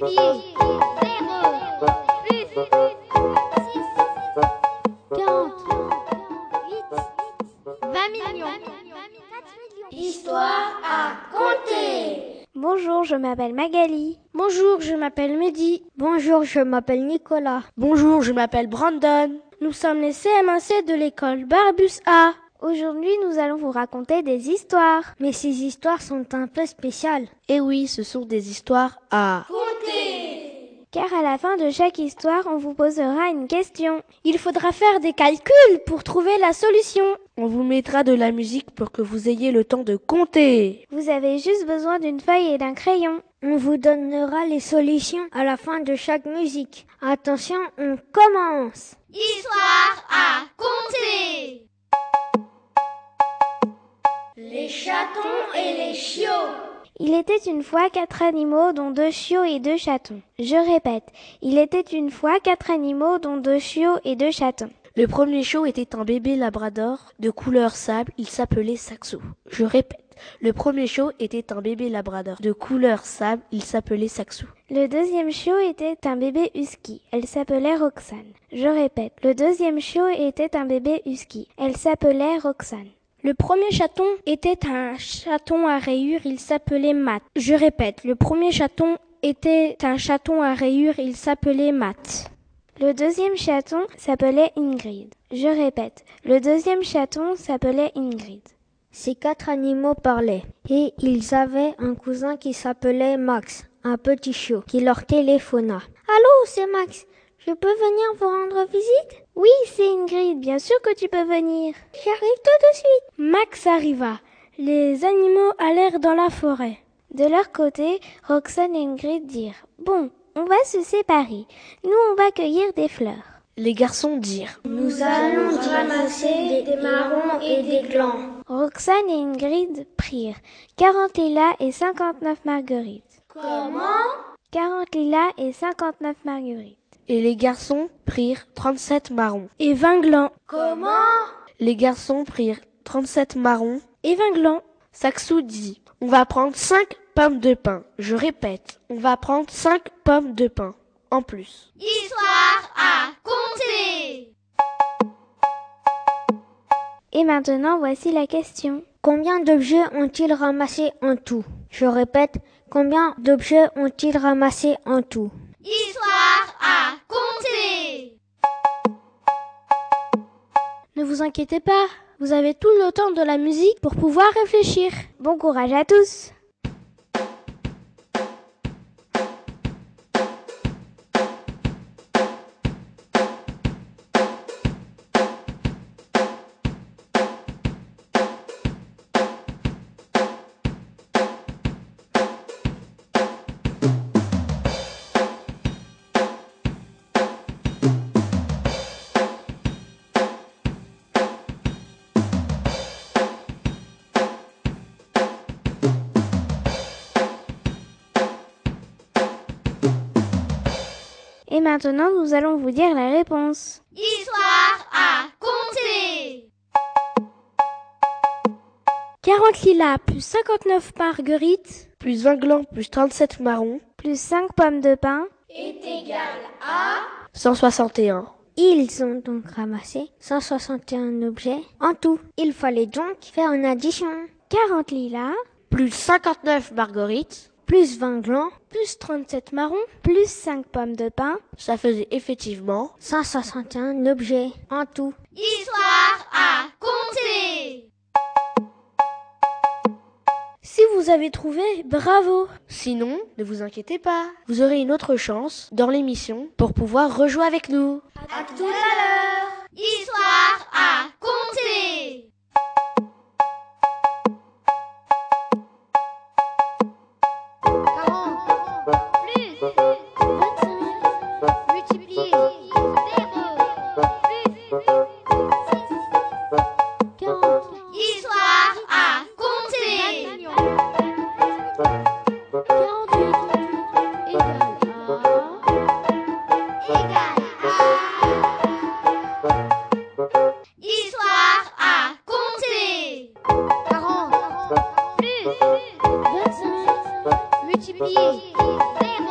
Bonjour, je m'appelle Magali. Bonjour, je m'appelle Mehdi. Bonjour, je m'appelle Nicolas. Bonjour, je m'appelle Brandon. Nous sommes les CM1C de l'école Barbus A. Aujourd'hui, nous allons vous raconter des histoires. Mais ces histoires sont un peu spéciales. Eh oui, ce sont des histoires à... Car à la fin de chaque histoire, on vous posera une question. Il faudra faire des calculs pour trouver la solution. On vous mettra de la musique pour que vous ayez le temps de compter. Vous avez juste besoin d'une feuille et d'un crayon. On vous donnera les solutions à la fin de chaque musique. Attention, on commence. Histoire à compter. Les chatons et les chiots. Il était une fois quatre animaux dont deux chiots et deux chatons. Je répète, il était une fois quatre animaux dont deux chiots et deux chatons. Le premier chiot était un bébé labrador de couleur sable, il s'appelait Saxo. Je répète, le premier chiot était un bébé labrador de couleur sable, il s'appelait Saxo. Le deuxième chiot était un bébé husky, elle s'appelait Roxane. Je répète, le deuxième chiot était un bébé husky, elle s'appelait Roxane. Le premier chaton était un chaton à rayures, il s'appelait Matt. Je répète, le premier chaton était un chaton à rayures, il s'appelait Matt. Le deuxième chaton s'appelait Ingrid. Je répète, le deuxième chaton s'appelait Ingrid. Ces quatre animaux parlaient, et ils avaient un cousin qui s'appelait Max, un petit chiot, qui leur téléphona. Allô, c'est Max. Je peux venir vous rendre visite? Oui, c'est Ingrid, bien sûr que tu peux venir. J'arrive tout de suite. Max arriva. Les animaux allèrent dans la forêt. De leur côté, Roxane et Ingrid dirent Bon, on va se séparer. Nous, on va cueillir des fleurs. Les garçons dirent Nous allons ramasser des marrons et des glands. Roxane et Ingrid prirent 40 lilas et 59 marguerites. Comment? 40 lilas et 59 marguerites. Et les garçons prirent 37 marrons et 20 glands. Comment? Les garçons prirent 37 marrons et 20 glands. Saxou dit On va prendre 5 pommes de pain. Je répète, on va prendre 5 pommes de pain en plus. Histoire à compter. Et maintenant, voici la question. Combien d'objets ont-ils ramassé en tout? Je répète, combien d'objets ont-ils ramassé en tout? Histoire vous inquiétez pas, vous avez tout le temps de la musique pour pouvoir réfléchir. Bon courage à tous Et maintenant, nous allons vous dire la réponse. Histoire à compter. 40 lilas plus 59 marguerites plus 20 glands plus 37 marrons Plus 5 pommes de pain. Est égal à 161. Ils ont donc ramassé 161 objets en tout. Il fallait donc faire une addition. 40 lilas. Plus 59 marguerites Plus 20 glands, plus 37 marrons, Plus 5 pommes de pain. ça faisait effectivement 161 objets en tout. Histoire à compter. Si vous avez trouvé, bravo Sinon, ne vous inquiétez pas, vous aurez une autre chance dans l'émission pour pouvoir rejouer avec nous. À tout à l'heure. Histoire à compter. de mim.